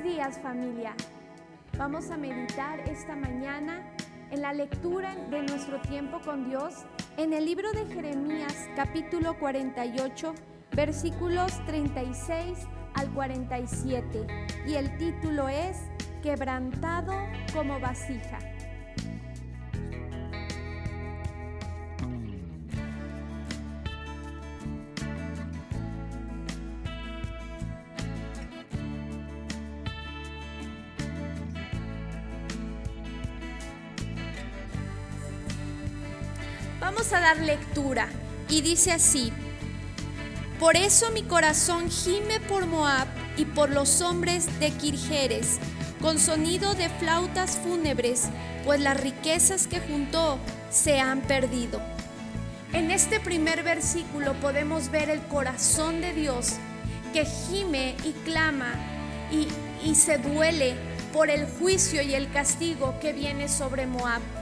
Buenos días familia. Vamos a meditar esta mañana en la lectura de nuestro tiempo con Dios en el libro de Jeremías capítulo 48 versículos 36 al 47 y el título es Quebrantado como vasija. Vamos a dar lectura y dice así, por eso mi corazón gime por Moab y por los hombres de Kirjeres, con sonido de flautas fúnebres, pues las riquezas que juntó se han perdido. En este primer versículo podemos ver el corazón de Dios que gime y clama y, y se duele por el juicio y el castigo que viene sobre Moab.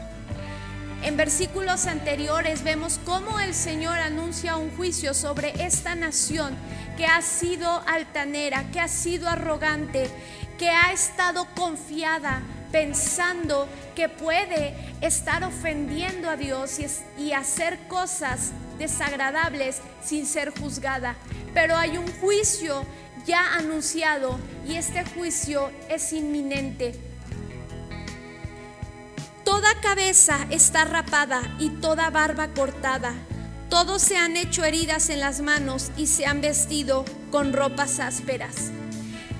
En versículos anteriores vemos cómo el Señor anuncia un juicio sobre esta nación que ha sido altanera, que ha sido arrogante, que ha estado confiada pensando que puede estar ofendiendo a Dios y, hacer cosas desagradables sin ser juzgada. Pero hay un juicio ya anunciado y este juicio es inminente. Toda cabeza está rapada y toda barba cortada. Todos se han hecho heridas en las manos y se han vestido con ropas ásperas.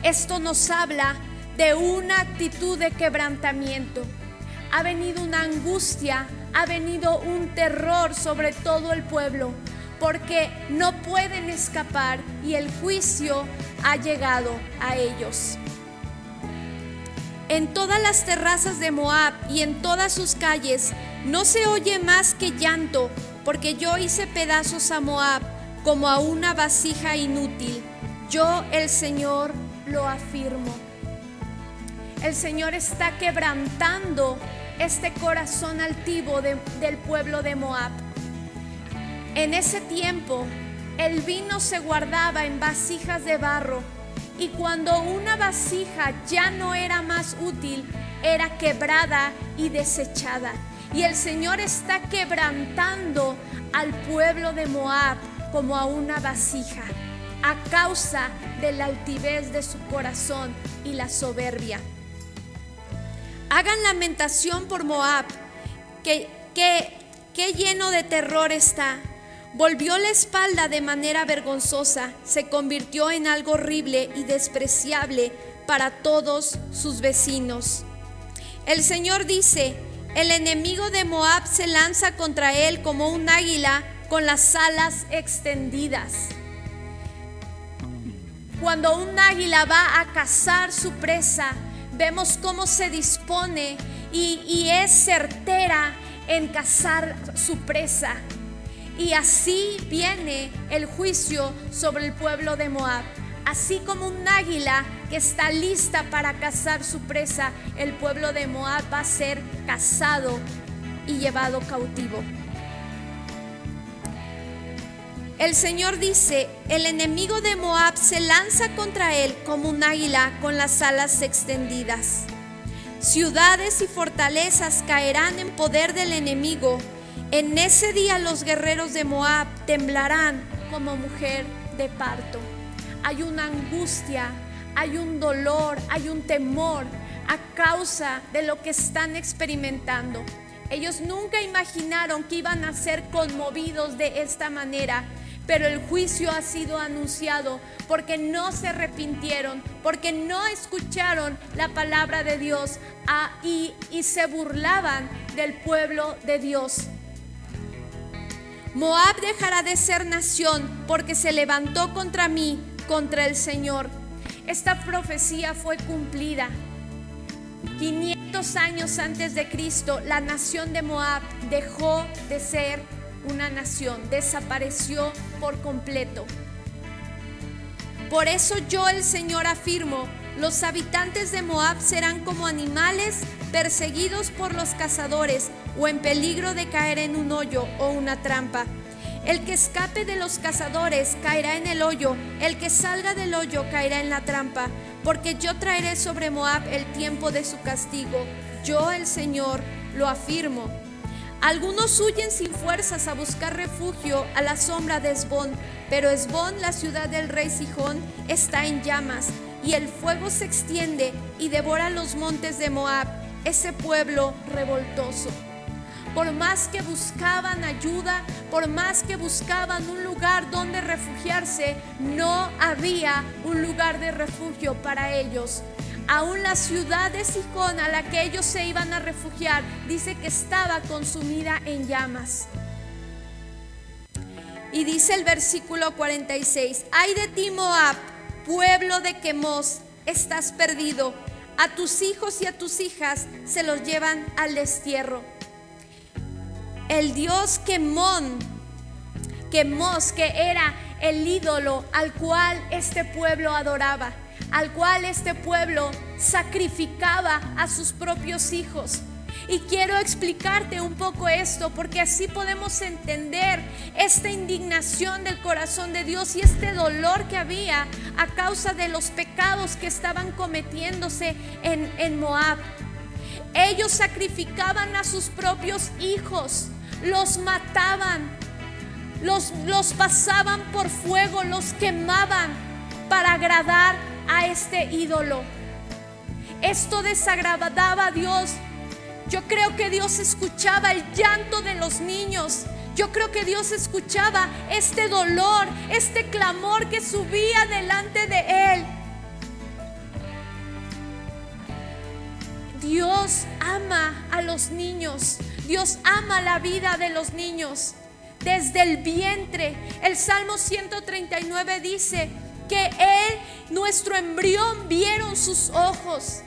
Esto nos habla de una actitud de quebrantamiento. Ha venido una angustia, ha venido un terror sobre todo el pueblo, porque no pueden escapar y el juicio ha llegado a ellos. En todas las terrazas de Moab y en todas sus calles no se oye más que llanto, porque yo hice pedazos a Moab como a una vasija inútil. Yo, el Señor, lo afirmo. El Señor está quebrantando este corazón altivo del pueblo de Moab. En ese tiempo, el vino se guardaba en vasijas de barro y cuando una vasija ya no era más útil, era quebrada y desechada. Y el Señor está quebrantando al pueblo de Moab como a una vasija a causa de la altivez de su corazón y la soberbia. Hagan lamentación por Moab, que, que, que lleno de terror está Volvió la espalda de manera vergonzosa, se convirtió en algo horrible y despreciable para todos sus vecinos. El Señor dice, el enemigo de Moab se lanza contra él como un águila con las alas extendidas. Cuando un águila va a cazar su presa, vemos cómo se dispone y, es certera en cazar su presa. Y así viene el juicio sobre el pueblo de Moab. Así como un águila que está lista para cazar su presa, el pueblo de Moab va a ser cazado y llevado cautivo. El Señor dice, el enemigo de Moab se lanza contra él como un águila con las alas extendidas. Ciudades y fortalezas caerán en poder del enemigo en ese día los guerreros de Moab temblarán como mujer de parto. Hay una angustia, hay un dolor, hay un temor a causa de lo que están experimentando. Ellos nunca imaginaron que iban a ser conmovidos de esta manera, pero el juicio ha sido anunciado porque no se arrepintieron, porque no escucharon la palabra de Dios ah, y, y se burlaban del pueblo de Dios. Moab dejará de ser nación porque se levantó contra mí, contra el Señor. Esta profecía fue cumplida. 500 años antes de Cristo, la nación de Moab dejó de ser una nación, desapareció por completo. Por eso yo el Señor afirmo, los habitantes de Moab serán como animales perseguidos por los cazadores o en peligro de caer en un hoyo o una trampa. El que escape de los cazadores caerá en el hoyo, el que salga del hoyo caerá en la trampa, porque yo traeré sobre Moab el tiempo de su castigo. Yo el Señor lo afirmo. Algunos huyen sin fuerzas a buscar refugio a la sombra de Esbón, pero Esbón, la ciudad del rey Sijón, está en llamas, y el fuego se extiende y devora los montes de Moab, ese pueblo revoltoso. Por más que buscaban ayuda, por más que buscaban un lugar donde refugiarse, no había un lugar de refugio para ellos. Aún la ciudad de Sicón a la que ellos se iban a refugiar dice que estaba consumida en llamas. Y dice el versículo 46, ay de ti Moab, pueblo de Quemos, estás perdido. A tus hijos y a tus hijas se los llevan al destierro. El dios Quemón, Quemos, que era el ídolo al cual este pueblo adoraba al cual este pueblo sacrificaba a sus propios hijos. Y quiero explicarte un poco esto porque así podemos entender esta indignación del corazón de Dios y este dolor que había a causa de los pecados que estaban cometiéndose en, Moab. Ellos sacrificaban a sus propios hijos, los mataban, los, los pasaban por fuego, los quemaban para agradar a este ídolo. Esto desagradaba a Dios. Yo creo que Dios escuchaba el llanto de los niños. Yo creo que Dios escuchaba este dolor, este clamor que subía delante de Él. Dios ama a los niños. Dios ama la vida de los niños. Desde el vientre. El Salmo 139 dice, que Él, nuestro embrión, vieron sus ojos.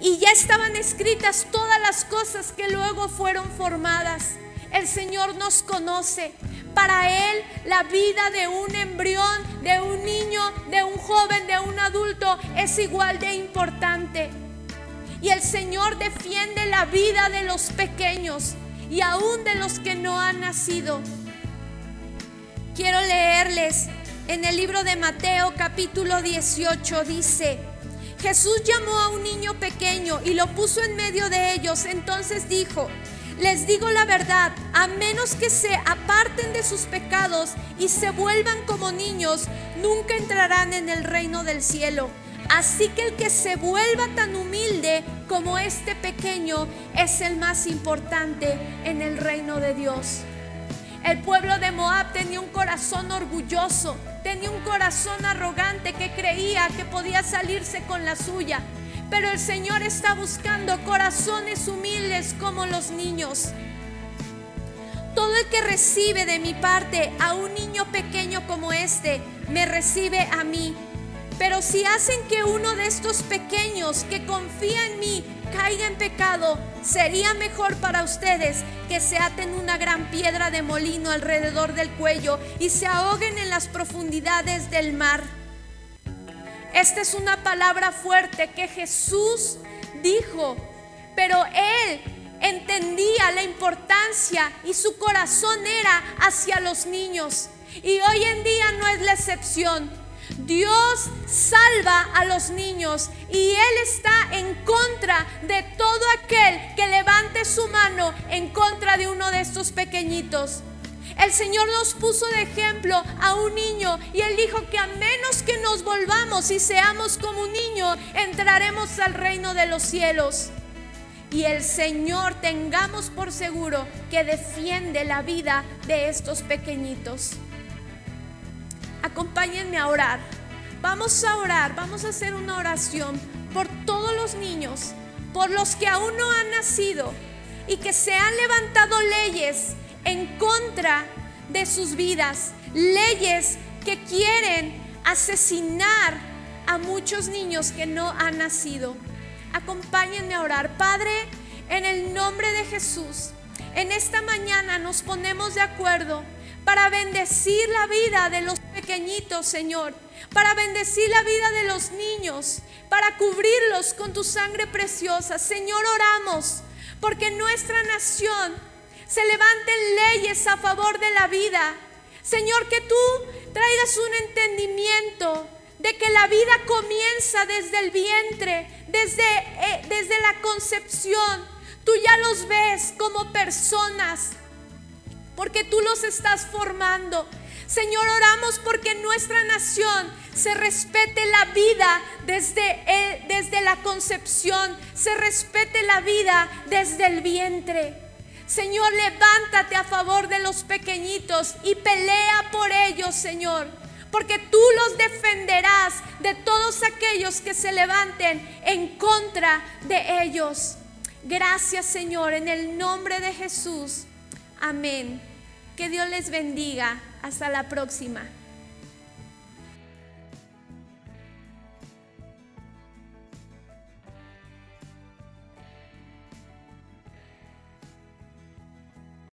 Y ya estaban escritas todas las cosas que luego fueron formadas. El Señor nos conoce. Para Él la vida de un embrión, de un niño, de un joven, de un adulto es igual de importante. Y el Señor defiende la vida de los pequeños y aún de los que no han nacido. Quiero leerles en el libro de Mateo capítulo 18 dice, Jesús llamó a un niño pequeño y lo puso en medio de ellos. Entonces dijo, les digo la verdad, a menos que se aparten de sus pecados y se vuelvan como niños, nunca entrarán en el reino del cielo. Así que el que se vuelva tan humilde como este pequeño es el más importante en el reino de Dios. El pueblo de Moab tenía un corazón orgulloso, tenía un corazón arrogante que creía que podía salirse con la suya. Pero el Señor está buscando corazones humildes como los niños. Todo el que recibe de mi parte a un niño pequeño como este, me recibe a mí. Pero si hacen que uno de estos pequeños que confía en mí caiga en pecado, sería mejor para ustedes que se aten una gran piedra de molino alrededor del cuello y se ahoguen en las profundidades del mar. Esta es una palabra fuerte que Jesús dijo, pero él entendía la importancia y su corazón era hacia los niños. Y hoy en día no es la excepción. Dios salva a los niños y Él está en contra de todo aquel que levante su mano en contra de uno de estos pequeñitos. El Señor nos puso de ejemplo a un niño y Él dijo que a menos que nos volvamos y seamos como un niño, entraremos al reino de los cielos. Y el Señor tengamos por seguro que defiende la vida de estos pequeñitos acompáñenme a orar. Vamos a orar, vamos a hacer una oración por todos los niños, por los que aún no han nacido y que se han levantado leyes en contra de sus vidas, leyes que quieren asesinar a muchos niños que no han nacido. Acompáñenme a orar. Padre, en el nombre de Jesús, en esta mañana nos ponemos de acuerdo para bendecir la vida de los pequeñitos, Señor, para bendecir la vida de los niños, para cubrirlos con tu sangre preciosa. Señor, oramos porque nuestra nación se levanten leyes a favor de la vida. Señor, que tú traigas un entendimiento de que la vida comienza desde el vientre, desde, eh, desde la concepción. Tú ya los ves como personas, porque tú los estás formando. Señor, oramos porque en nuestra nación se respete la vida desde, desde la concepción, se respete la vida desde el vientre. Señor, levántate a favor de los pequeñitos y pelea por ellos, Señor. Porque tú los defenderás de todos aquellos que se levanten en contra de ellos. Gracias, Señor, en el nombre de Jesús. Amén. Que Dios les bendiga. Hasta la próxima.